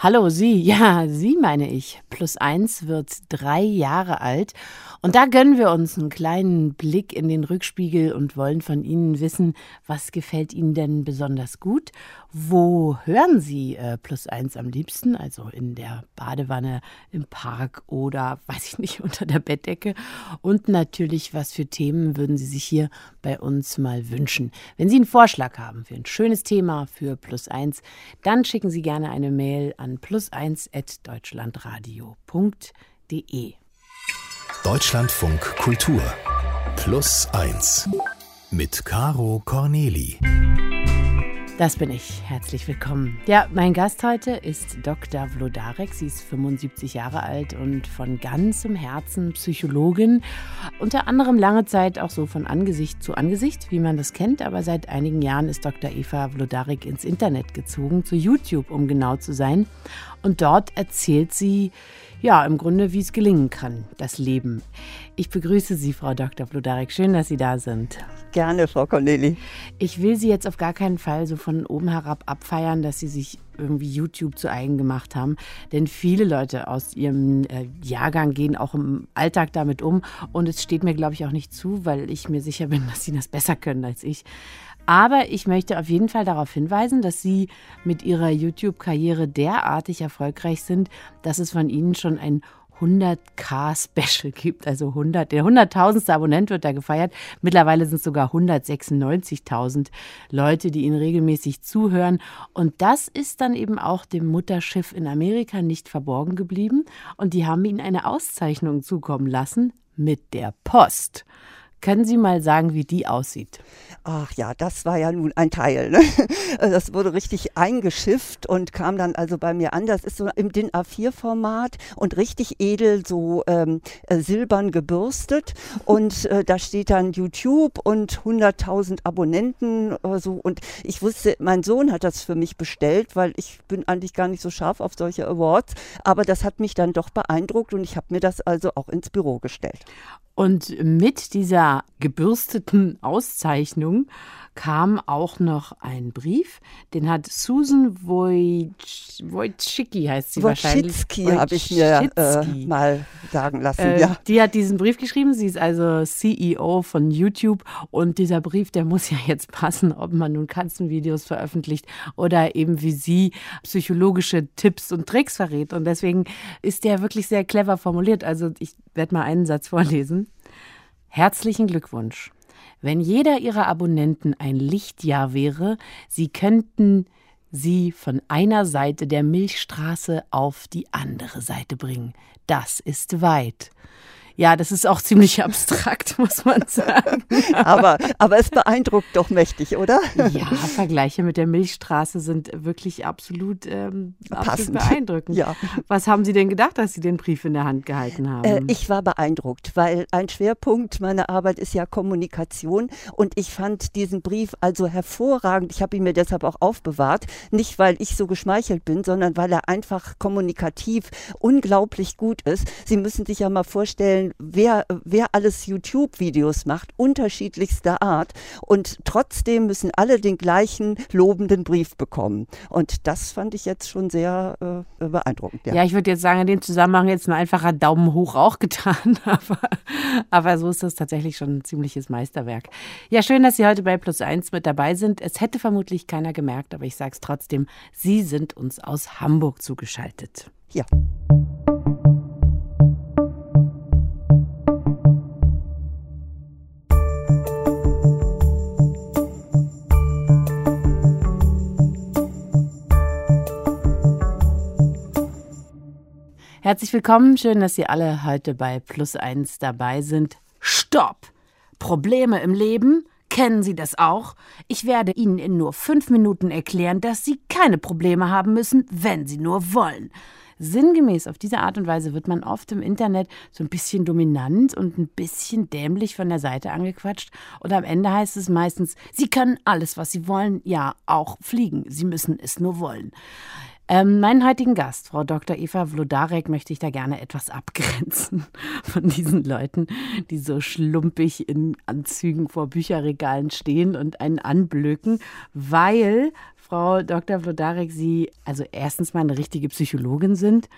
Hallo, Sie. Ja, Sie meine ich. Plus eins wird drei Jahre alt. Und da gönnen wir uns einen kleinen Blick in den Rückspiegel und wollen von Ihnen wissen, was gefällt Ihnen denn besonders gut? Wo hören Sie äh, Plus eins am liebsten? Also in der Badewanne, im Park oder, weiß ich nicht, unter der Bettdecke? Und natürlich, was für Themen würden Sie sich hier bei uns mal wünschen? Wenn Sie einen Vorschlag haben für ein schönes Thema für Plus eins, dann schicken Sie gerne eine Mail an an plus1.deutschlandradio.de. Deutschlandfunk Kultur Plus 1 mit Caro Corneli. Das bin ich. Herzlich willkommen. Ja, mein Gast heute ist Dr. Vlodarek. Sie ist 75 Jahre alt und von ganzem Herzen Psychologin. Unter anderem lange Zeit auch so von Angesicht zu Angesicht, wie man das kennt. Aber seit einigen Jahren ist Dr. Eva Vlodarek ins Internet gezogen, zu YouTube, um genau zu sein. Und dort erzählt sie, ja, im Grunde, wie es gelingen kann, das Leben. Ich begrüße Sie, Frau Dr. Blodarek. Schön, dass Sie da sind. Gerne, Frau Corneli. Ich will Sie jetzt auf gar keinen Fall so von oben herab abfeiern, dass Sie sich irgendwie YouTube zu eigen gemacht haben. Denn viele Leute aus Ihrem äh, Jahrgang gehen auch im Alltag damit um. Und es steht mir, glaube ich, auch nicht zu, weil ich mir sicher bin, dass Sie das besser können als ich. Aber ich möchte auf jeden Fall darauf hinweisen, dass Sie mit Ihrer YouTube-Karriere derartig erfolgreich sind, dass es von Ihnen schon ein 100k-Special gibt. Also 100, der 100.000. Abonnent wird da gefeiert. Mittlerweile sind es sogar 196.000 Leute, die Ihnen regelmäßig zuhören. Und das ist dann eben auch dem Mutterschiff in Amerika nicht verborgen geblieben. Und die haben Ihnen eine Auszeichnung zukommen lassen mit der Post. Können Sie mal sagen, wie die aussieht? Ach ja, das war ja nun ein Teil. Ne? Das wurde richtig eingeschifft und kam dann also bei mir an. Das ist so im DIN A4-Format und richtig edel, so ähm, äh, silbern gebürstet. Und äh, da steht dann YouTube und 100.000 Abonnenten oder so. Und ich wusste, mein Sohn hat das für mich bestellt, weil ich bin eigentlich gar nicht so scharf auf solche Awards. Aber das hat mich dann doch beeindruckt und ich habe mir das also auch ins Büro gestellt. Und mit dieser gebürsteten Auszeichnung kam auch noch ein Brief, den hat Susan Wojcicki, heißt sie wahrscheinlich. Wojcicki habe ich mir äh, mal sagen lassen, äh, ja. Die hat diesen Brief geschrieben, sie ist also CEO von YouTube und dieser Brief, der muss ja jetzt passen, ob man nun Katzenvideos veröffentlicht oder eben wie sie psychologische Tipps und Tricks verrät und deswegen ist der wirklich sehr clever formuliert. Also ich werde mal einen Satz vorlesen. Herzlichen Glückwunsch. Wenn jeder Ihrer Abonnenten ein Lichtjahr wäre, Sie könnten sie von einer Seite der Milchstraße auf die andere Seite bringen. Das ist weit. Ja, das ist auch ziemlich abstrakt, muss man sagen. aber, aber es beeindruckt doch mächtig, oder? Ja, Vergleiche mit der Milchstraße sind wirklich absolut, ähm, absolut beeindruckend. Ja. Was haben Sie denn gedacht, als Sie den Brief in der Hand gehalten haben? Äh, ich war beeindruckt, weil ein Schwerpunkt meiner Arbeit ist ja Kommunikation und ich fand diesen Brief also hervorragend. Ich habe ihn mir deshalb auch aufbewahrt, nicht weil ich so geschmeichelt bin, sondern weil er einfach kommunikativ unglaublich gut ist. Sie müssen sich ja mal vorstellen, wer, wer alles YouTube-Videos macht, unterschiedlichster Art. Und trotzdem müssen alle den gleichen lobenden Brief bekommen. Und das fand ich jetzt schon sehr äh, beeindruckend. Ja. ja, ich würde jetzt sagen, in dem Zusammenhang jetzt ein einfacher Daumen hoch auch getan. Aber, aber so ist das tatsächlich schon ein ziemliches Meisterwerk. Ja, schön, dass Sie heute bei Plus 1 mit dabei sind. Es hätte vermutlich keiner gemerkt, aber ich sage es trotzdem. Sie sind uns aus Hamburg zugeschaltet. Ja. Herzlich willkommen, schön, dass Sie alle heute bei Plus 1 dabei sind. Stopp! Probleme im Leben? Kennen Sie das auch? Ich werde Ihnen in nur fünf Minuten erklären, dass Sie keine Probleme haben müssen, wenn Sie nur wollen. Sinngemäß auf diese Art und Weise wird man oft im Internet so ein bisschen dominant und ein bisschen dämlich von der Seite angequatscht. Und am Ende heißt es meistens, Sie können alles, was Sie wollen, ja, auch fliegen. Sie müssen es nur wollen. Ähm, meinen heutigen Gast, Frau Dr. Eva Vlodarek, möchte ich da gerne etwas abgrenzen von diesen Leuten, die so schlumpig in Anzügen vor Bücherregalen stehen und einen anblöken, weil Frau Dr. Vlodarek Sie also erstens mal eine richtige Psychologin sind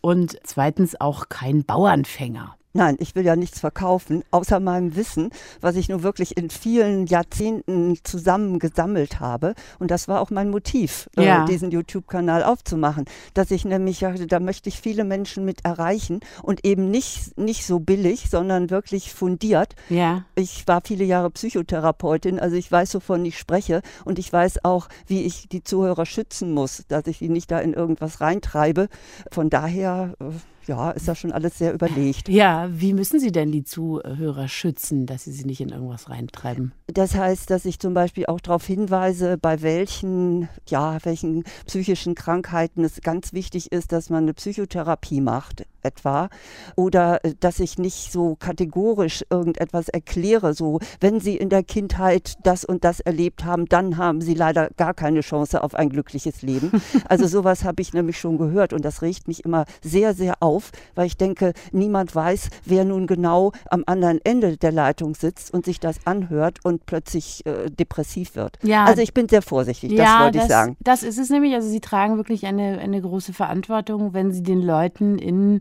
und zweitens auch kein Bauernfänger. Nein, ich will ja nichts verkaufen, außer meinem Wissen, was ich nun wirklich in vielen Jahrzehnten zusammen gesammelt habe. Und das war auch mein Motiv, äh, ja. äh, diesen YouTube-Kanal aufzumachen. Dass ich nämlich, da möchte ich viele Menschen mit erreichen und eben nicht, nicht so billig, sondern wirklich fundiert. Ja. Ich war viele Jahre Psychotherapeutin, also ich weiß, wovon ich spreche und ich weiß auch, wie ich die Zuhörer schützen muss, dass ich sie nicht da in irgendwas reintreibe. Von daher. Äh, ja, ist das schon alles sehr überlegt. Ja, wie müssen Sie denn die Zuhörer schützen, dass sie sie nicht in irgendwas reintreiben? Das heißt, dass ich zum Beispiel auch darauf hinweise, bei welchen, ja, welchen psychischen Krankheiten es ganz wichtig ist, dass man eine Psychotherapie macht etwa oder äh, dass ich nicht so kategorisch irgendetwas erkläre, so wenn Sie in der Kindheit das und das erlebt haben, dann haben Sie leider gar keine Chance auf ein glückliches Leben. Also sowas habe ich nämlich schon gehört und das regt mich immer sehr, sehr auf, weil ich denke, niemand weiß, wer nun genau am anderen Ende der Leitung sitzt und sich das anhört und plötzlich äh, depressiv wird. Ja, also ich bin sehr vorsichtig, ja, das wollte ich sagen. Das ist es nämlich, also Sie tragen wirklich eine, eine große Verantwortung, wenn Sie den Leuten in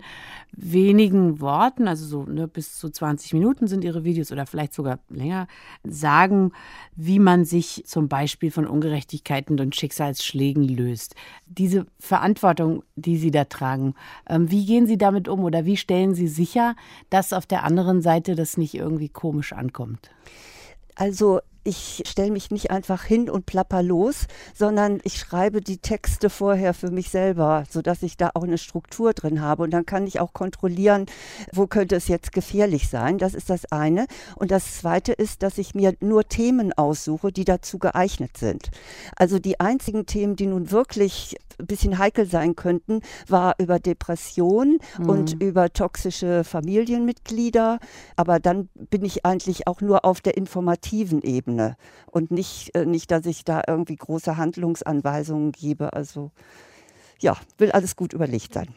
wenigen Worten, also so ne, bis zu 20 Minuten sind ihre Videos oder vielleicht sogar länger, sagen, wie man sich zum Beispiel von Ungerechtigkeiten und Schicksalsschlägen löst. Diese Verantwortung, die Sie da tragen, ähm, wie gehen Sie damit um oder wie stellen Sie sicher, dass auf der anderen Seite das nicht irgendwie komisch ankommt? Also ich stelle mich nicht einfach hin und plapper los, sondern ich schreibe die Texte vorher für mich selber, sodass ich da auch eine Struktur drin habe. Und dann kann ich auch kontrollieren, wo könnte es jetzt gefährlich sein. Das ist das eine. Und das zweite ist, dass ich mir nur Themen aussuche, die dazu geeignet sind. Also die einzigen Themen, die nun wirklich ein bisschen heikel sein könnten, war über Depression mhm. und über toxische Familienmitglieder. Aber dann bin ich eigentlich auch nur auf der informativen Ebene und nicht, äh, nicht dass ich da irgendwie große Handlungsanweisungen gebe. Also ja, will alles gut überlegt sein.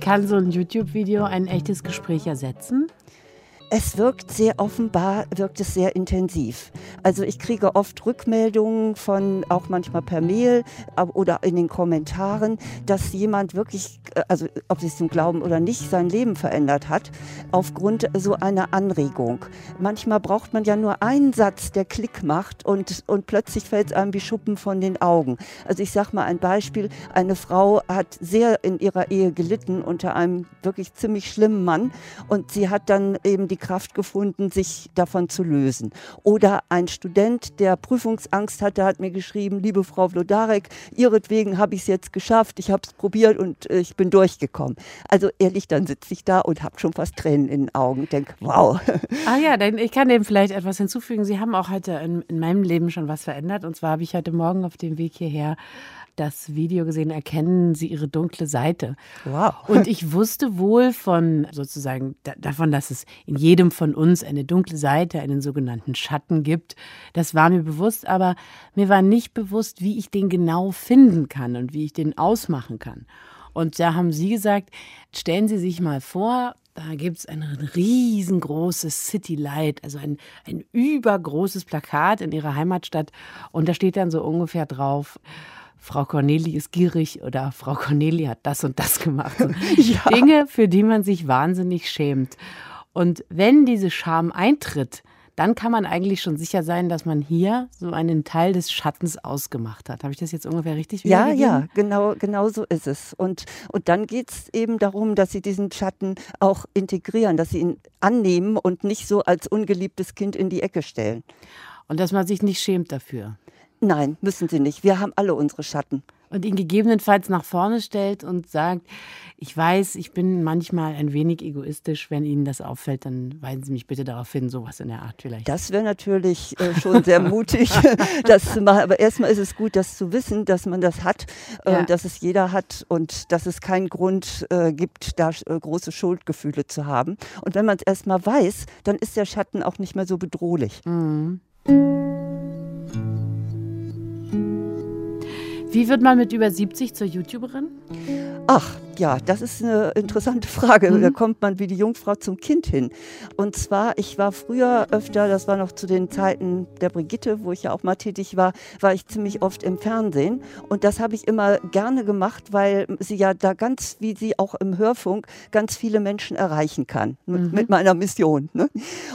Kann so ein YouTube-Video ein echtes Gespräch ersetzen? Es wirkt sehr offenbar, wirkt es sehr intensiv. Also ich kriege oft Rückmeldungen von, auch manchmal per Mail oder in den Kommentaren, dass jemand wirklich, äh, also ob sie es zum Glauben oder nicht, sein Leben verändert hat, aufgrund so einer Anregung. Manchmal braucht man ja nur einen Satz, der Klick macht und, und plötzlich fällt es einem wie Schuppen von den Augen. Also ich sage mal ein Beispiel, eine Frau hat sehr in ihrer Ehe gelitten unter einem wirklich ziemlich schlimmen Mann und sie hat dann eben die Kraft gefunden, sich davon zu lösen. Oder ein Student, der Prüfungsangst hatte, hat mir geschrieben, liebe Frau Vlodarek, ihretwegen habe ich es jetzt geschafft, ich habe es probiert und äh, ich bin durchgekommen. Also ehrlich, dann sitze ich da und habe schon fast Tränen in den Augen und denke, wow. Ah ja, dann, ich kann dem vielleicht etwas hinzufügen. Sie haben auch heute in, in meinem Leben schon was verändert. Und zwar habe ich heute Morgen auf dem Weg hierher das Video gesehen, erkennen sie ihre dunkle Seite. Wow. Und ich wusste wohl von sozusagen davon, dass es in jedem von uns eine dunkle Seite, einen sogenannten Schatten gibt. Das war mir bewusst, aber mir war nicht bewusst, wie ich den genau finden kann und wie ich den ausmachen kann. Und da haben Sie gesagt, stellen Sie sich mal vor, da gibt es ein riesengroßes City Light, also ein, ein übergroßes Plakat in Ihrer Heimatstadt. Und da steht dann so ungefähr drauf, Frau Corneli ist gierig oder Frau Corneli hat das und das gemacht. So ja. Dinge, für die man sich wahnsinnig schämt. Und wenn diese Scham eintritt, dann kann man eigentlich schon sicher sein, dass man hier so einen Teil des Schattens ausgemacht hat. Habe ich das jetzt ungefähr richtig Ja, ja, genau, genau so ist es. Und, und dann geht es eben darum, dass sie diesen Schatten auch integrieren, dass sie ihn annehmen und nicht so als ungeliebtes Kind in die Ecke stellen. Und dass man sich nicht schämt dafür. Nein, müssen Sie nicht. Wir haben alle unsere Schatten. Und ihn gegebenenfalls nach vorne stellt und sagt, ich weiß, ich bin manchmal ein wenig egoistisch. Wenn Ihnen das auffällt, dann weisen Sie mich bitte darauf hin, sowas in der Art vielleicht. Das wäre natürlich äh, schon sehr mutig, das zu machen. Aber erstmal ist es gut, das zu wissen, dass man das hat, äh, ja. dass es jeder hat und dass es keinen Grund äh, gibt, da äh, große Schuldgefühle zu haben. Und wenn man es erstmal weiß, dann ist der Schatten auch nicht mehr so bedrohlich. Mhm. Wie wird man mit über 70 zur YouTuberin? Ach, ja, das ist eine interessante Frage. Mhm. Da kommt man wie die Jungfrau zum Kind hin. Und zwar, ich war früher öfter, das war noch zu den Zeiten der Brigitte, wo ich ja auch mal tätig war, war ich ziemlich oft im Fernsehen. Und das habe ich immer gerne gemacht, weil sie ja da ganz, wie sie auch im Hörfunk, ganz viele Menschen erreichen kann mit, mhm. mit meiner Mission. Ne?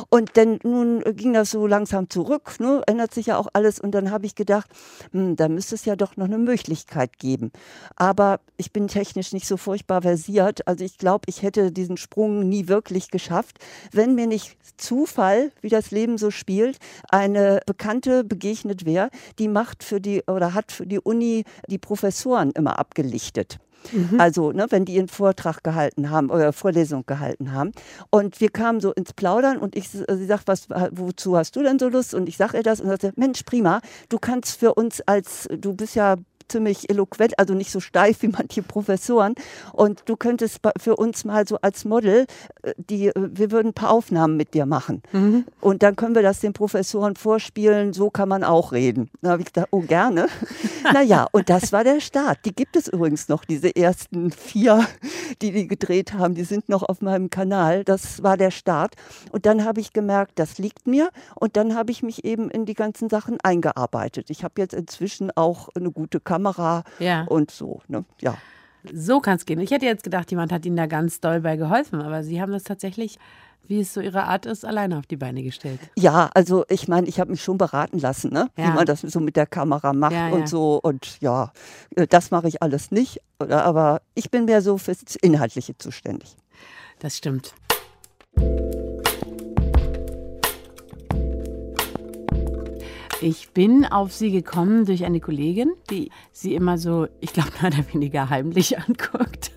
Und dann nun ging das so langsam zurück, ne? ändert sich ja auch alles. Und dann habe ich gedacht, hm, da müsste es ja doch noch eine Möglichkeit geben. Aber ich bin technisch nicht so furchtbar versiert. Also ich glaube, ich hätte diesen Sprung nie wirklich geschafft, wenn mir nicht Zufall, wie das Leben so spielt, eine Bekannte begegnet wäre, die macht für die oder hat für die Uni die Professoren immer abgelichtet. Mhm. Also, ne, wenn die ihren Vortrag gehalten haben oder Vorlesung gehalten haben. Und wir kamen so ins Plaudern und ich, sie sagt, was, wozu hast du denn so Lust? Und ich sage ihr das und sagte, Mensch, prima, du kannst für uns als, du bist ja ziemlich eloquent, also nicht so steif wie manche Professoren. Und du könntest für uns mal so als Model, äh, die, äh, wir würden ein paar Aufnahmen mit dir machen. Mhm. Und dann können wir das den Professoren vorspielen, so kann man auch reden. Da habe ich gedacht, oh gerne. naja, und das war der Start. Die gibt es übrigens noch, diese ersten vier, die die gedreht haben, die sind noch auf meinem Kanal. Das war der Start. Und dann habe ich gemerkt, das liegt mir. Und dann habe ich mich eben in die ganzen Sachen eingearbeitet. Ich habe jetzt inzwischen auch eine gute Kamera Kamera ja. und so. Ne? Ja. So kann es gehen. Ich hätte jetzt gedacht, jemand hat Ihnen da ganz doll bei geholfen, aber Sie haben das tatsächlich, wie es so Ihre Art ist, alleine auf die Beine gestellt. Ja, also ich meine, ich habe mich schon beraten lassen, ne? Ja. wie man das so mit der Kamera macht ja, und so. Und ja, äh, das mache ich alles nicht. Aber ich bin mehr so fürs Inhaltliche zuständig. Das stimmt. Ich bin auf sie gekommen durch eine Kollegin, die sie immer so, ich glaube, mehr oder weniger heimlich anguckt,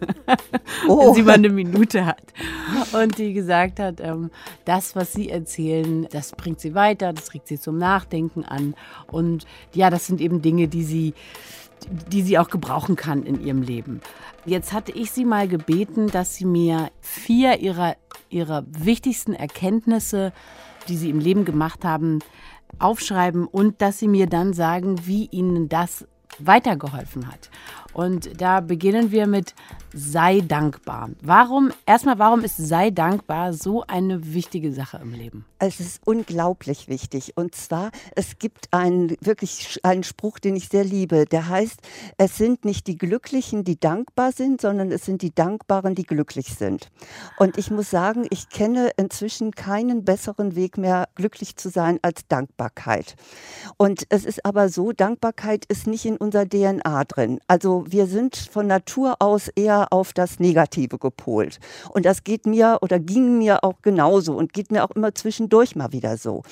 oh. wenn sie mal eine Minute hat. Und die gesagt hat, ähm, das, was sie erzählen, das bringt sie weiter, das regt sie zum Nachdenken an. Und ja, das sind eben Dinge, die sie die sie auch gebrauchen kann in ihrem Leben. Jetzt hatte ich sie mal gebeten, dass sie mir vier ihrer, ihrer wichtigsten Erkenntnisse, die sie im Leben gemacht haben, aufschreiben und dass Sie mir dann sagen, wie Ihnen das weitergeholfen hat. Und da beginnen wir mit sei dankbar. Warum, erstmal, warum ist sei dankbar so eine wichtige Sache im Leben? Es ist unglaublich wichtig. Und zwar, es gibt einen wirklich einen Spruch, den ich sehr liebe. Der heißt, es sind nicht die Glücklichen, die dankbar sind, sondern es sind die Dankbaren, die glücklich sind. Und ich muss sagen, ich kenne inzwischen keinen besseren Weg mehr, glücklich zu sein als Dankbarkeit. Und es ist aber so, Dankbarkeit ist nicht in unserer DNA drin. Also wir sind von Natur aus eher auf das Negative gepolt. Und das geht mir oder ging mir auch genauso und geht mir auch immer zwischendurch mal wieder so.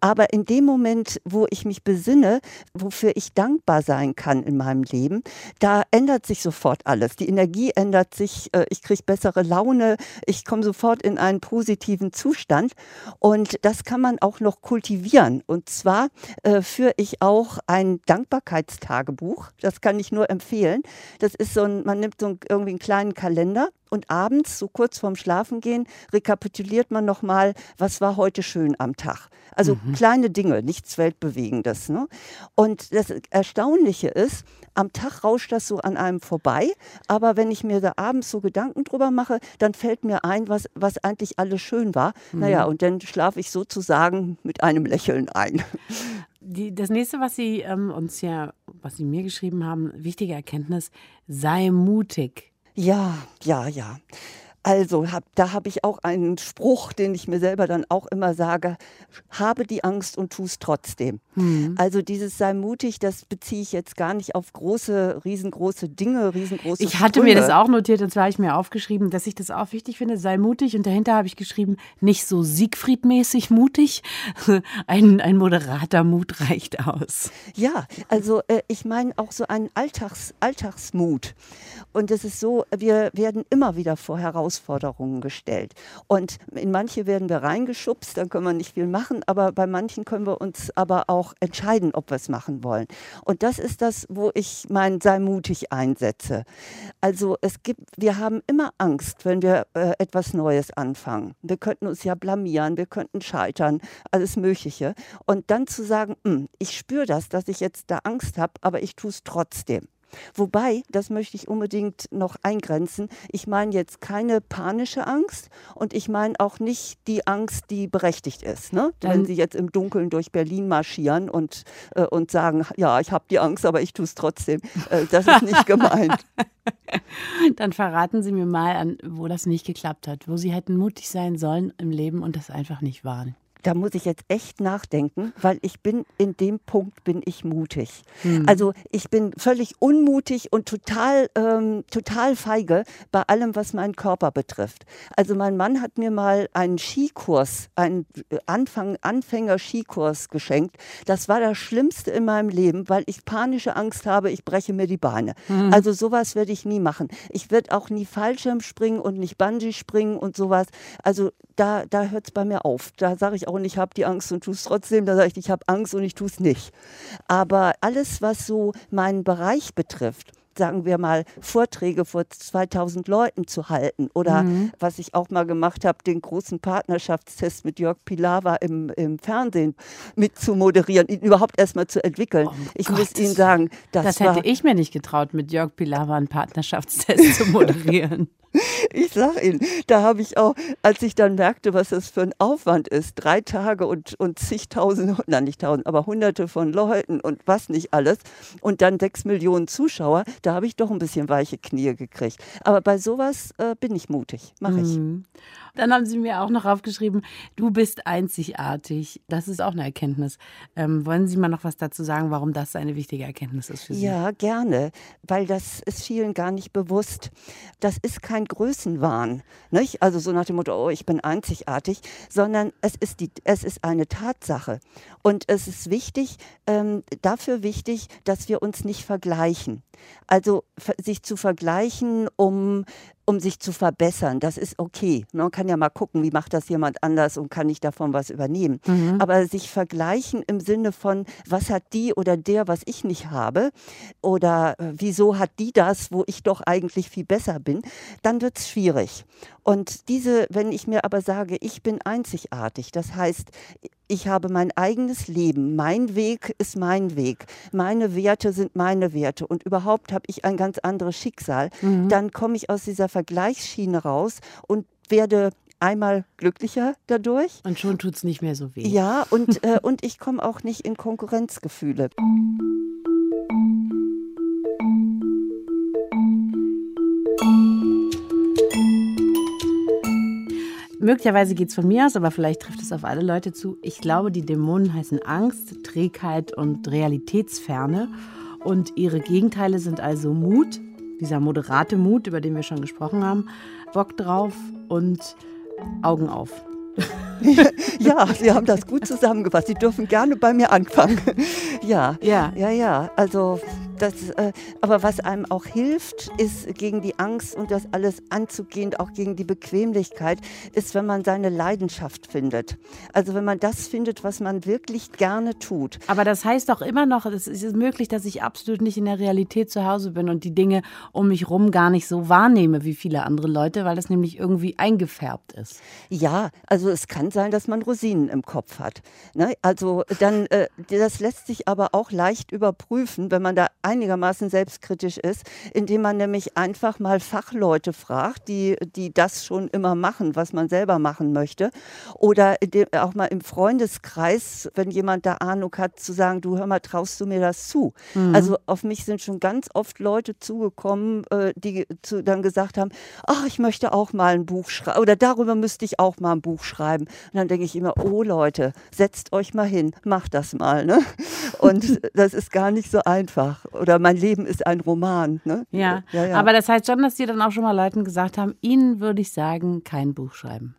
Aber in dem Moment, wo ich mich besinne, wofür ich dankbar sein kann in meinem Leben, da ändert sich sofort alles. Die Energie ändert sich, äh, ich kriege bessere Laune, ich komme sofort in einen positiven Zustand. Und das kann man auch noch kultivieren. Und zwar äh, führe ich auch ein Dankbarkeitstagebuch. Das kann ich nur empfehlen. Das ist so ein, man nimmt so ein, irgendwie einen kleinen Kalender und abends, so kurz vorm Schlafengehen, rekapituliert man nochmal, was war heute schön am Tag. Also mhm. kleine Dinge, nichts Weltbewegendes. Ne? Und das Erstaunliche ist, am Tag rauscht das so an einem vorbei, aber wenn ich mir da abends so Gedanken drüber mache, dann fällt mir ein, was, was eigentlich alles schön war. Mhm. Naja, und dann schlafe ich sozusagen mit einem Lächeln ein. Die, das nächste, was Sie ähm, uns ja, was Sie mir geschrieben haben, wichtige Erkenntnis, sei mutig. Ja, ja, ja. Also, hab, da habe ich auch einen Spruch, den ich mir selber dann auch immer sage, habe die Angst und tu es trotzdem. Mhm. Also dieses sei mutig, das beziehe ich jetzt gar nicht auf große, riesengroße Dinge, riesengroße Ich hatte Sprünge. mir das auch notiert und zwar habe ich mir aufgeschrieben, dass ich das auch wichtig finde, sei mutig und dahinter habe ich geschrieben, nicht so Siegfried-mäßig mutig, ein, ein moderater Mut reicht aus. Ja, also äh, ich meine auch so einen Alltags, Alltagsmut. Und es ist so, wir werden immer wieder vor Herausforderungen Herausforderungen gestellt. Und in manche werden wir reingeschubst, dann können wir nicht viel machen, aber bei manchen können wir uns aber auch entscheiden, ob wir es machen wollen. Und das ist das, wo ich mein sei mutig einsetze. Also es gibt, wir haben immer Angst, wenn wir äh, etwas Neues anfangen. Wir könnten uns ja blamieren, wir könnten scheitern, alles Mögliche. Und dann zu sagen, hm, ich spüre das, dass ich jetzt da Angst habe, aber ich tue es trotzdem. Wobei, das möchte ich unbedingt noch eingrenzen, ich meine jetzt keine panische Angst und ich meine auch nicht die Angst, die berechtigt ist. Ne? Wenn Sie jetzt im Dunkeln durch Berlin marschieren und, äh, und sagen, ja, ich habe die Angst, aber ich tue es trotzdem. Äh, das ist nicht gemeint. Dann verraten Sie mir mal, an, wo das nicht geklappt hat, wo Sie hätten mutig sein sollen im Leben und das einfach nicht waren da muss ich jetzt echt nachdenken, weil ich bin in dem Punkt bin ich mutig. Hm. Also ich bin völlig unmutig und total ähm, total feige bei allem, was meinen Körper betrifft. Also mein Mann hat mir mal einen Skikurs, einen Anfang Anfänger Skikurs geschenkt. Das war das Schlimmste in meinem Leben, weil ich panische Angst habe, ich breche mir die Beine. Hm. Also sowas werde ich nie machen. Ich werde auch nie Fallschirm springen und nicht Bungee springen und sowas. Also da da hört es bei mir auf. Da sage ich auch und ich habe die Angst und tue es trotzdem. Da sage ich, ich habe Angst und ich tue es nicht. Aber alles, was so meinen Bereich betrifft, sagen wir mal, Vorträge vor 2000 Leuten zu halten. Oder mhm. was ich auch mal gemacht habe, den großen Partnerschaftstest mit Jörg Pilawa im, im Fernsehen mit zu moderieren, ihn überhaupt erstmal zu entwickeln. Oh ich Gott. muss Ihnen sagen, das, das hätte ich mir nicht getraut, mit Jörg Pilawa einen Partnerschaftstest zu moderieren. Ich sag Ihnen, da habe ich auch, als ich dann merkte, was das für ein Aufwand ist, drei Tage und, und zigtausend, nein nicht tausend, aber hunderte von Leuten und was nicht alles und dann sechs Millionen Zuschauer, da habe ich doch ein bisschen weiche Knie gekriegt. Aber bei sowas äh, bin ich mutig, mache ich. Mhm. Dann haben Sie mir auch noch aufgeschrieben, du bist einzigartig. Das ist auch eine Erkenntnis. Ähm, wollen Sie mal noch was dazu sagen, warum das eine wichtige Erkenntnis ist für Sie? Ja, gerne, weil das ist vielen gar nicht bewusst. Das ist kein Größenwahn, nicht? also so nach dem Motto, oh, ich bin einzigartig, sondern es ist, die, es ist eine Tatsache. Und es ist wichtig, ähm, dafür wichtig, dass wir uns nicht vergleichen. Also sich zu vergleichen, um um sich zu verbessern. Das ist okay. Man kann ja mal gucken, wie macht das jemand anders und kann ich davon was übernehmen. Mhm. Aber sich vergleichen im Sinne von, was hat die oder der, was ich nicht habe, oder äh, wieso hat die das, wo ich doch eigentlich viel besser bin, dann wird es schwierig. Und diese, wenn ich mir aber sage, ich bin einzigartig, das heißt, ich habe mein eigenes Leben, mein Weg ist mein Weg, meine Werte sind meine Werte und überhaupt habe ich ein ganz anderes Schicksal, mhm. dann komme ich aus dieser Vergleichsschiene raus und werde einmal glücklicher dadurch. Und schon tut es nicht mehr so weh. Ja, und, äh, und ich komme auch nicht in Konkurrenzgefühle. Möglicherweise geht es von mir aus, aber vielleicht trifft es auf alle Leute zu. Ich glaube, die Dämonen heißen Angst, Trägheit und Realitätsferne. Und ihre Gegenteile sind also Mut, dieser moderate Mut, über den wir schon gesprochen haben, Bock drauf und Augen auf. ja, Sie haben das gut zusammengefasst. Sie dürfen gerne bei mir anfangen. ja, ja, ja, ja. Also das, äh, aber was einem auch hilft, ist gegen die Angst und das alles anzugehen, auch gegen die Bequemlichkeit, ist, wenn man seine Leidenschaft findet. Also wenn man das findet, was man wirklich gerne tut. Aber das heißt doch immer noch, es ist möglich, dass ich absolut nicht in der Realität zu Hause bin und die Dinge um mich rum gar nicht so wahrnehme wie viele andere Leute, weil das nämlich irgendwie eingefärbt ist. Ja, also es kann sein, dass man Rosinen im Kopf hat. Ne? Also dann, äh, das lässt sich aber auch leicht überprüfen, wenn man da einigermaßen selbstkritisch ist, indem man nämlich einfach mal Fachleute fragt, die, die das schon immer machen, was man selber machen möchte. Oder auch mal im Freundeskreis, wenn jemand da Ahnung hat, zu sagen, du hör mal, traust du mir das zu? Mhm. Also auf mich sind schon ganz oft Leute zugekommen, äh, die zu, dann gesagt haben, ach, ich möchte auch mal ein Buch schreiben oder darüber müsste ich auch mal ein Buch schreiben. Und dann denke ich immer, oh Leute, setzt euch mal hin, macht das mal. Ne? Und das ist gar nicht so einfach oder mein Leben ist ein Roman. Ne? Ja. ja, ja. aber das heißt schon, dass die dann auch schon mal Leuten gesagt haben, ihnen würde ich sagen, kein Buch schreiben.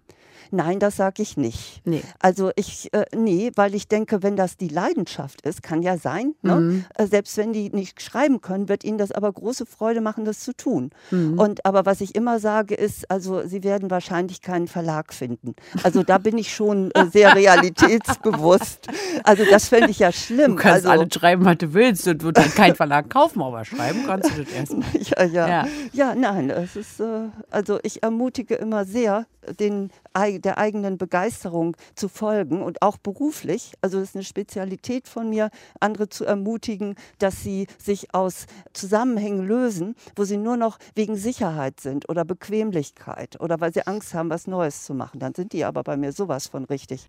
Nein, das sage ich nicht. Nee. Also ich, äh, nee, weil ich denke, wenn das die Leidenschaft ist, kann ja sein, ne? mhm. äh, selbst wenn die nicht schreiben können, wird ihnen das aber große Freude machen, das zu tun. Mhm. Und aber was ich immer sage ist, also sie werden wahrscheinlich keinen Verlag finden. Also da bin ich schon äh, sehr realitätsbewusst. Also das fände ich ja schlimm. Du kannst also, alles schreiben, was du willst und wird dann kein Verlag kaufen, aber schreiben kannst du das erstmal. Ja, ja, ja. Ja, nein, es ist, äh, also ich ermutige immer sehr, den eigenen der eigenen Begeisterung zu folgen und auch beruflich. Also es ist eine Spezialität von mir, andere zu ermutigen, dass sie sich aus Zusammenhängen lösen, wo sie nur noch wegen Sicherheit sind oder Bequemlichkeit oder weil sie Angst haben, was Neues zu machen. Dann sind die aber bei mir sowas von richtig.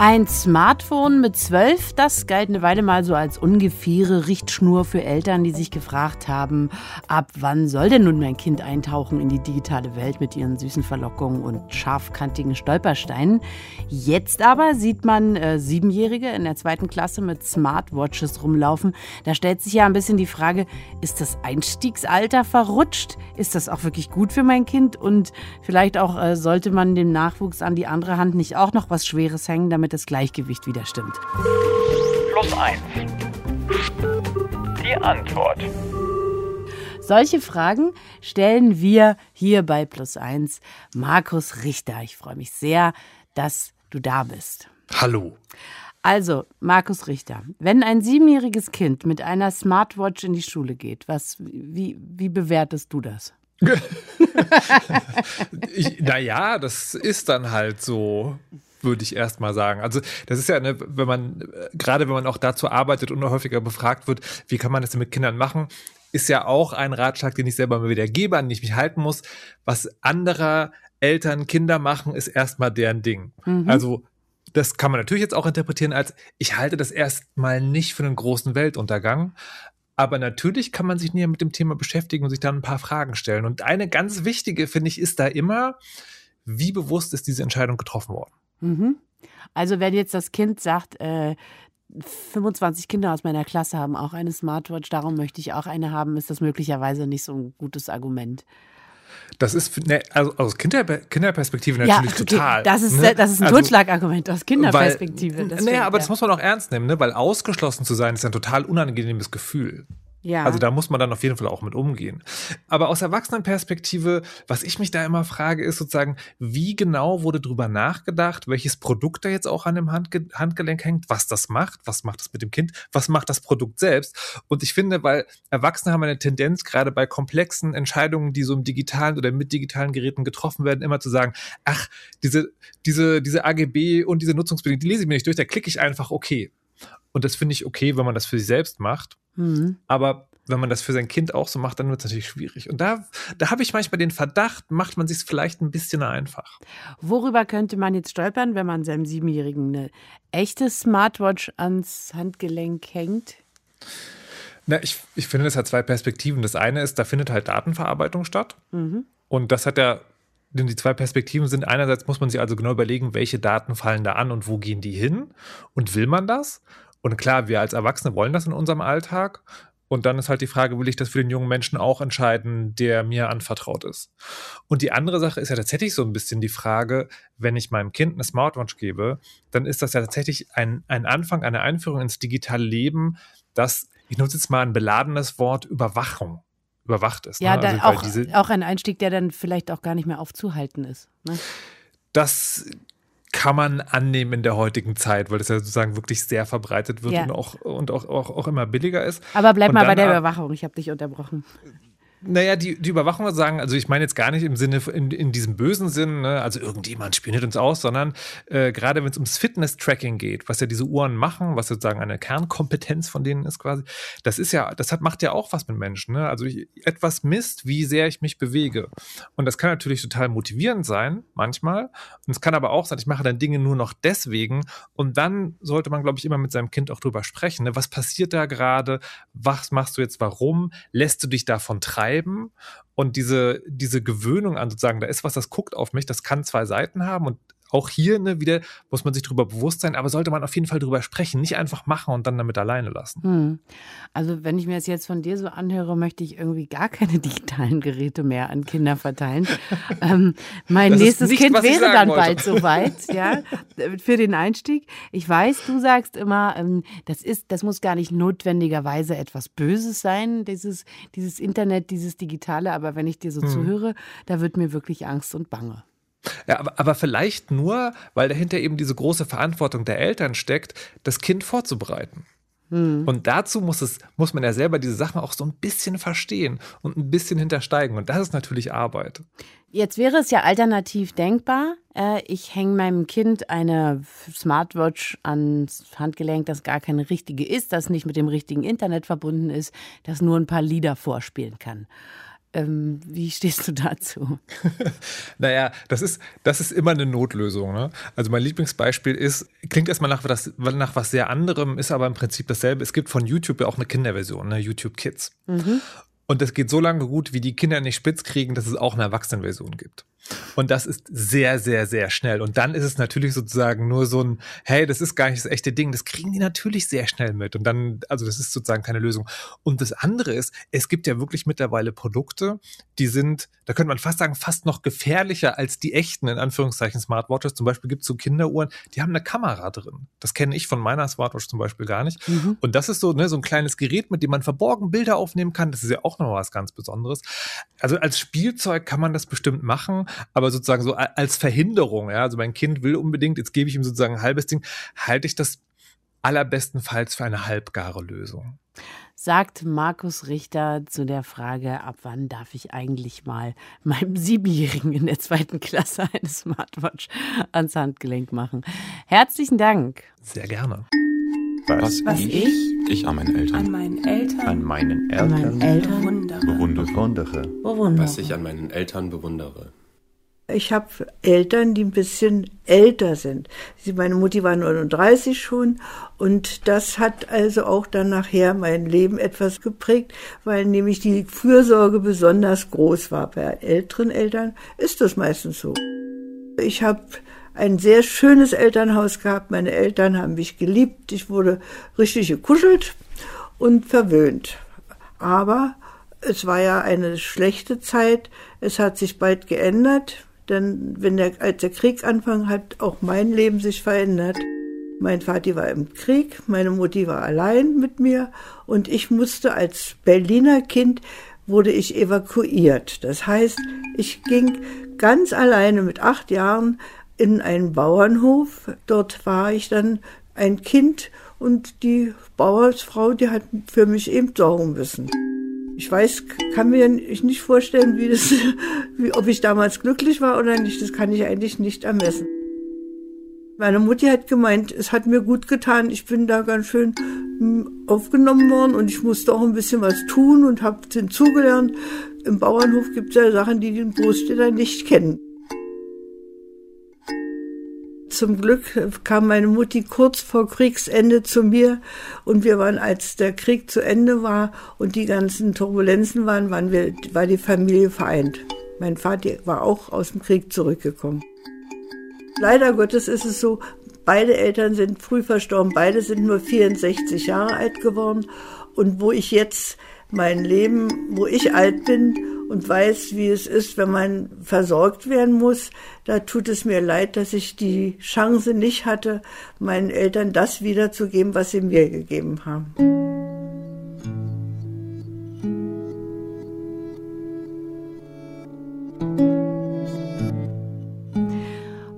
Ein Smartphone mit zwölf, das galt eine Weile mal so als ungefähre Richtschnur für Eltern, die sich gefragt haben, ab wann soll denn nun mein Kind eintauchen in die digitale Welt mit ihren süßen Verlockungen und scharfkantigen Stolpersteinen. Jetzt aber sieht man äh, Siebenjährige in der zweiten Klasse mit Smartwatches rumlaufen. Da stellt sich ja ein bisschen die Frage, ist das Einstiegsalter verrutscht? Ist das auch wirklich gut für mein Kind? Und vielleicht auch äh, sollte man dem Nachwuchs an die andere Hand nicht auch noch was Schweres hängen, damit damit das Gleichgewicht wieder stimmt. Plus 1. Die Antwort. Solche Fragen stellen wir hier bei Plus 1 Markus Richter. Ich freue mich sehr, dass du da bist. Hallo. Also, Markus Richter, wenn ein siebenjähriges Kind mit einer Smartwatch in die Schule geht, was, wie, wie bewertest du das? naja, das ist dann halt so würde ich erst mal sagen. Also das ist ja, eine, wenn man, gerade wenn man auch dazu arbeitet und häufiger befragt wird, wie kann man das denn mit Kindern machen, ist ja auch ein Ratschlag, den ich selber mal wieder gebe, an den ich mich halten muss. Was anderer Eltern, Kinder machen, ist erstmal deren Ding. Mhm. Also das kann man natürlich jetzt auch interpretieren als, ich halte das erstmal nicht für einen großen Weltuntergang. Aber natürlich kann man sich näher mit dem Thema beschäftigen und sich dann ein paar Fragen stellen. Und eine ganz wichtige, finde ich, ist da immer, wie bewusst ist diese Entscheidung getroffen worden? Mhm. Also wenn jetzt das Kind sagt, äh, 25 Kinder aus meiner Klasse haben auch eine Smartwatch, darum möchte ich auch eine haben, ist das möglicherweise nicht so ein gutes Argument. Das ist ne, also aus Kinder, Kinderperspektive natürlich ja, okay. total. Das ist, ne? das ist ein also, Totschlagargument aus Kinderperspektive. naja, aber ja. das muss man auch ernst nehmen, ne? weil ausgeschlossen zu sein ist ein total unangenehmes Gefühl. Ja. Also da muss man dann auf jeden Fall auch mit umgehen. Aber aus Erwachsenenperspektive, was ich mich da immer frage, ist sozusagen, wie genau wurde drüber nachgedacht, welches Produkt da jetzt auch an dem Handge Handgelenk hängt, was das macht, was macht das mit dem Kind, was macht das Produkt selbst. Und ich finde, weil Erwachsene haben eine Tendenz, gerade bei komplexen Entscheidungen, die so im digitalen oder mit digitalen Geräten getroffen werden, immer zu sagen, ach, diese, diese, diese AGB und diese Nutzungsbedingungen, die lese ich mir nicht durch, da klicke ich einfach okay. Und das finde ich okay, wenn man das für sich selbst macht. Mhm. Aber wenn man das für sein Kind auch so macht, dann wird es natürlich schwierig. Und da, da habe ich manchmal den Verdacht, macht man sich vielleicht ein bisschen einfach. Worüber könnte man jetzt stolpern, wenn man seinem Siebenjährigen eine echte Smartwatch ans Handgelenk hängt? Na, ich, ich finde, das hat zwei Perspektiven. Das eine ist, da findet halt Datenverarbeitung statt. Mhm. Und das hat ja, denn die zwei Perspektiven sind, einerseits muss man sich also genau überlegen, welche Daten fallen da an und wo gehen die hin und will man das? Und klar, wir als Erwachsene wollen das in unserem Alltag. Und dann ist halt die Frage, will ich das für den jungen Menschen auch entscheiden, der mir anvertraut ist? Und die andere Sache ist ja tatsächlich so ein bisschen die Frage, wenn ich meinem Kind eine Smartwatch gebe, dann ist das ja tatsächlich ein, ein Anfang, eine Einführung ins digitale Leben, das, ich nutze jetzt mal ein beladenes Wort, Überwachung überwacht ist. Ja, ne? also, auch, auch ein Einstieg, der dann vielleicht auch gar nicht mehr aufzuhalten ist. Ne? Das kann man annehmen in der heutigen Zeit, weil das ja sozusagen wirklich sehr verbreitet wird ja. und, auch, und auch, auch, auch immer billiger ist. Aber bleib und mal bei der Überwachung, ich habe dich unterbrochen. Naja, die, die Überwachung sagen, also ich meine jetzt gar nicht im Sinne, in, in diesem bösen Sinn, ne, also irgendjemand spioniert uns aus, sondern äh, gerade wenn es ums Fitness-Tracking geht, was ja diese Uhren machen, was sozusagen eine Kernkompetenz von denen ist quasi, das ist ja, das hat, macht ja auch was mit Menschen. Ne? Also ich, etwas misst, wie sehr ich mich bewege. Und das kann natürlich total motivierend sein, manchmal. Und es kann aber auch sein, ich mache dann Dinge nur noch deswegen. Und dann sollte man, glaube ich, immer mit seinem Kind auch drüber sprechen. Ne? Was passiert da gerade? Was machst du jetzt warum? Lässt du dich davon treiben? Schreiben und diese, diese Gewöhnung an sozusagen, da ist was, das guckt auf mich, das kann zwei Seiten haben und auch hier ne, wieder muss man sich darüber bewusst sein, aber sollte man auf jeden Fall darüber sprechen, nicht einfach machen und dann damit alleine lassen. Hm. Also wenn ich mir das jetzt von dir so anhöre, möchte ich irgendwie gar keine digitalen Geräte mehr an Kinder verteilen. ähm, mein das nächstes nicht, Kind wäre dann wollte. bald soweit, ja, für den Einstieg. Ich weiß, du sagst immer, ähm, das ist, das muss gar nicht notwendigerweise etwas Böses sein, dieses, dieses Internet, dieses Digitale, aber wenn ich dir so hm. zuhöre, da wird mir wirklich Angst und Bange. Ja, aber, aber vielleicht nur, weil dahinter eben diese große Verantwortung der Eltern steckt, das Kind vorzubereiten. Und dazu muss es, muss man ja selber diese Sachen auch so ein bisschen verstehen und ein bisschen hintersteigen. Und das ist natürlich Arbeit. Jetzt wäre es ja alternativ denkbar, äh, ich hänge meinem Kind eine Smartwatch ans Handgelenk, das gar keine richtige ist, das nicht mit dem richtigen Internet verbunden ist, das nur ein paar Lieder vorspielen kann. Ähm, wie stehst du dazu? naja, das ist, das ist immer eine Notlösung. Ne? Also mein Lieblingsbeispiel ist, klingt erstmal nach, was, nach was sehr anderem, ist aber im Prinzip dasselbe. Es gibt von YouTube ja auch eine Kinderversion, ne? YouTube Kids. Mhm. Und das geht so lange gut, wie die Kinder nicht spitz kriegen, dass es auch eine Erwachsenenversion gibt. Und das ist sehr, sehr, sehr schnell. Und dann ist es natürlich sozusagen nur so ein, hey, das ist gar nicht das echte Ding. Das kriegen die natürlich sehr schnell mit. Und dann, also das ist sozusagen keine Lösung. Und das andere ist, es gibt ja wirklich mittlerweile Produkte, die sind, da könnte man fast sagen, fast noch gefährlicher als die echten, in Anführungszeichen, Smartwatches. Zum Beispiel gibt es so Kinderuhren, die haben eine Kamera drin. Das kenne ich von meiner Smartwatch zum Beispiel gar nicht. Mhm. Und das ist so, ne, so ein kleines Gerät, mit dem man verborgen Bilder aufnehmen kann. Das ist ja auch noch was ganz Besonderes. Also als Spielzeug kann man das bestimmt machen, aber sozusagen so als Verhinderung, ja, also mein Kind will unbedingt, jetzt gebe ich ihm sozusagen ein halbes Ding, halte ich das allerbestenfalls für eine halbgare Lösung. Sagt Markus Richter zu der Frage, ab wann darf ich eigentlich mal meinem Siebenjährigen in der zweiten Klasse eine Smartwatch ans Handgelenk machen. Herzlichen Dank. Sehr gerne. Was, Was ich, ich, ich, an meinen Eltern. An meinen Eltern. An meinen Eltern. An meinen Eltern bewundere. Bewundere. bewundere. Was ich an meinen Eltern bewundere. Ich habe Eltern, die ein bisschen älter sind. Meine Mutti war 39 schon und das hat also auch dann nachher mein Leben etwas geprägt, weil nämlich die Fürsorge besonders groß war. Bei älteren Eltern ist das meistens so. Ich habe ein sehr schönes Elternhaus gehabt. Meine Eltern haben mich geliebt. Ich wurde richtig gekuschelt und verwöhnt. Aber es war ja eine schlechte Zeit. Es hat sich bald geändert. Denn wenn der, als der Krieg anfing, hat auch mein Leben sich verändert. Mein Vati war im Krieg, meine Mutti war allein mit mir und ich musste als Berliner Kind wurde ich evakuiert. Das heißt, ich ging ganz alleine mit acht Jahren in einen Bauernhof. Dort war ich dann ein Kind und die Bauersfrau, die hat für mich eben sorgen müssen. Ich weiß, kann mir nicht vorstellen, wie das, wie, ob ich damals glücklich war oder nicht. Das kann ich eigentlich nicht ermessen. Meine Mutti hat gemeint, es hat mir gut getan. Ich bin da ganz schön hm, aufgenommen worden und ich musste auch ein bisschen was tun und habe hinzugelernt. Im Bauernhof gibt es ja Sachen, die die Großstädter nicht kennen. Zum Glück kam meine Mutti kurz vor Kriegsende zu mir und wir waren, als der Krieg zu Ende war und die ganzen Turbulenzen waren, waren wir, war die Familie vereint. Mein Vater war auch aus dem Krieg zurückgekommen. Leider Gottes ist es so, beide Eltern sind früh verstorben, beide sind nur 64 Jahre alt geworden und wo ich jetzt mein Leben, wo ich alt bin und weiß, wie es ist, wenn man versorgt werden muss. Da tut es mir leid, dass ich die Chance nicht hatte, meinen Eltern das wiederzugeben, was sie mir gegeben haben.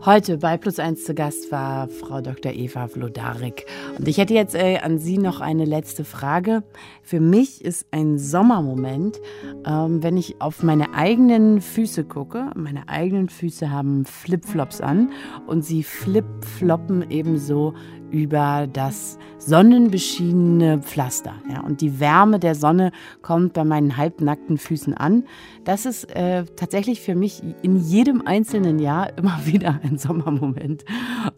Heute bei Plus 1 zu Gast war Frau Dr. Eva Vlodarek. Und ich hätte jetzt äh, an Sie noch eine letzte Frage. Für mich ist ein Sommermoment, ähm, wenn ich auf meine eigenen Füße gucke. Meine eigenen Füße haben Flipflops an und sie flipfloppen ebenso über das sonnenbeschienene Pflaster. Ja, und die Wärme der Sonne kommt bei meinen halbnackten Füßen an. Das ist äh, tatsächlich für mich in jedem einzelnen Jahr immer wieder ein Sommermoment.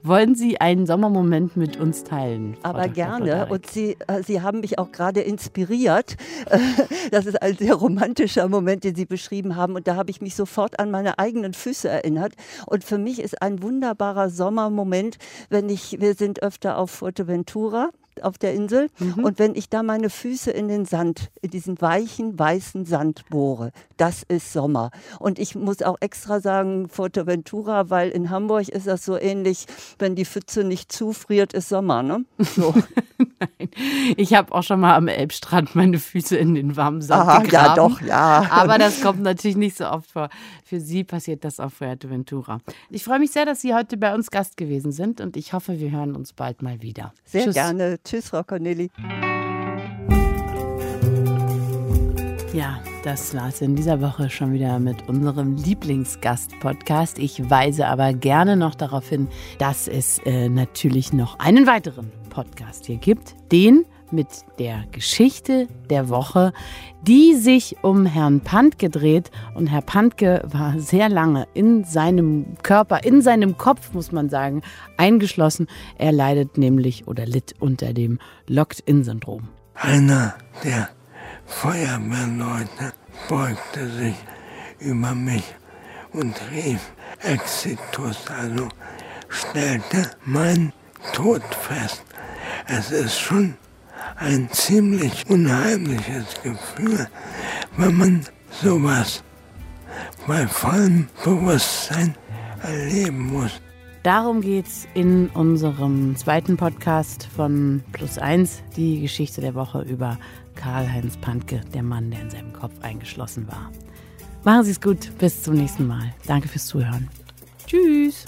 Wollen Sie einen Sommermoment mit uns teilen? Frau Aber Dr. gerne. Und Sie, äh, Sie haben mich auch gerade inspiriert. das ist ein sehr romantischer Moment, den Sie beschrieben haben. Und da habe ich mich sofort an meine eigenen Füße erinnert. Und für mich ist ein wunderbarer Sommermoment, wenn ich, wir sind öfter öfter auf Fuerteventura auf der Insel. Mhm. Und wenn ich da meine Füße in den Sand, in diesen weichen, weißen Sand bohre, das ist Sommer. Und ich muss auch extra sagen, Fuerteventura, weil in Hamburg ist das so ähnlich, wenn die Pfütze nicht zufriert, ist Sommer. Ne? So. Ich habe auch schon mal am Elbstrand meine Füße in den warmen Sand Aha, gegraben. ja, doch, ja. Aber das kommt natürlich nicht so oft vor. Für Sie passiert das auf Fuerteventura. Ich freue mich sehr, dass Sie heute bei uns Gast gewesen sind und ich hoffe, wir hören uns bald mal wieder. Sehr Tschüss. gerne. Tschüss, Frau Corneli. Ja, das war's in dieser Woche schon wieder mit unserem Lieblingsgast-Podcast. Ich weise aber gerne noch darauf hin, dass es äh, natürlich noch einen weiteren Podcast hier gibt. Den mit der Geschichte der Woche, die sich um Herrn Pantke dreht. Und Herr Pantke war sehr lange in seinem Körper, in seinem Kopf, muss man sagen, eingeschlossen. Er leidet nämlich oder litt unter dem Locked-In-Syndrom. Einer der Feuerwehrleute beugte sich über mich und rief Exitus, also stellte mein Tod fest. Es ist schon ein ziemlich unheimliches Gefühl, wenn man sowas bei vollem Bewusstsein erleben muss. Darum geht's in unserem zweiten Podcast von Plus Eins, die Geschichte der Woche über Karl-Heinz Pantke, der Mann, der in seinem Kopf eingeschlossen war. Machen Sie es gut, bis zum nächsten Mal. Danke fürs Zuhören. Tschüss.